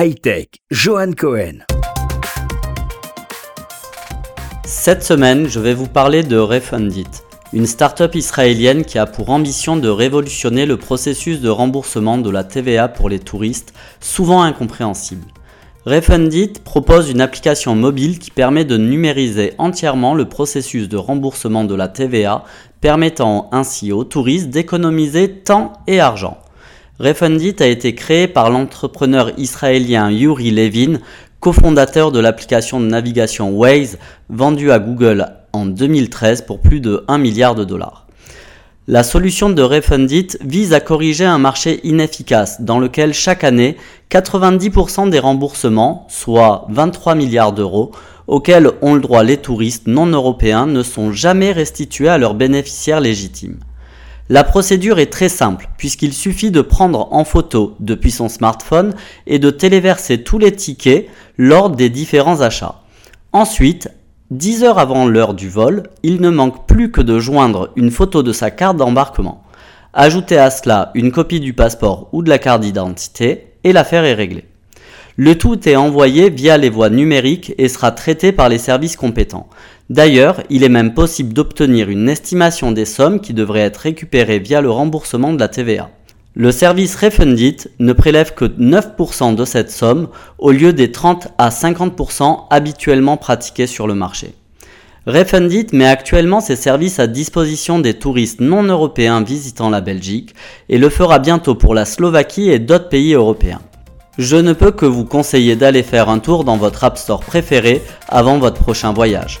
Hightech, Johan Cohen. Cette semaine, je vais vous parler de Refundit, une start-up israélienne qui a pour ambition de révolutionner le processus de remboursement de la TVA pour les touristes, souvent incompréhensible. Refundit propose une application mobile qui permet de numériser entièrement le processus de remboursement de la TVA, permettant ainsi aux touristes d'économiser temps et argent. Refundit a été créé par l'entrepreneur israélien Yuri Levin, cofondateur de l'application de navigation Waze, vendue à Google en 2013 pour plus de 1 milliard de dollars. La solution de Refundit vise à corriger un marché inefficace dans lequel chaque année 90% des remboursements, soit 23 milliards d'euros, auxquels ont le droit les touristes non européens ne sont jamais restitués à leurs bénéficiaires légitimes. La procédure est très simple puisqu'il suffit de prendre en photo depuis son smartphone et de téléverser tous les tickets lors des différents achats. Ensuite, 10 heures avant l'heure du vol, il ne manque plus que de joindre une photo de sa carte d'embarquement. Ajoutez à cela une copie du passeport ou de la carte d'identité et l'affaire est réglée. Le tout est envoyé via les voies numériques et sera traité par les services compétents. D'ailleurs, il est même possible d'obtenir une estimation des sommes qui devraient être récupérées via le remboursement de la TVA. Le service Refundit ne prélève que 9% de cette somme au lieu des 30 à 50% habituellement pratiqués sur le marché. Refundit met actuellement ses services à disposition des touristes non européens visitant la Belgique et le fera bientôt pour la Slovaquie et d'autres pays européens. Je ne peux que vous conseiller d'aller faire un tour dans votre App Store préféré avant votre prochain voyage.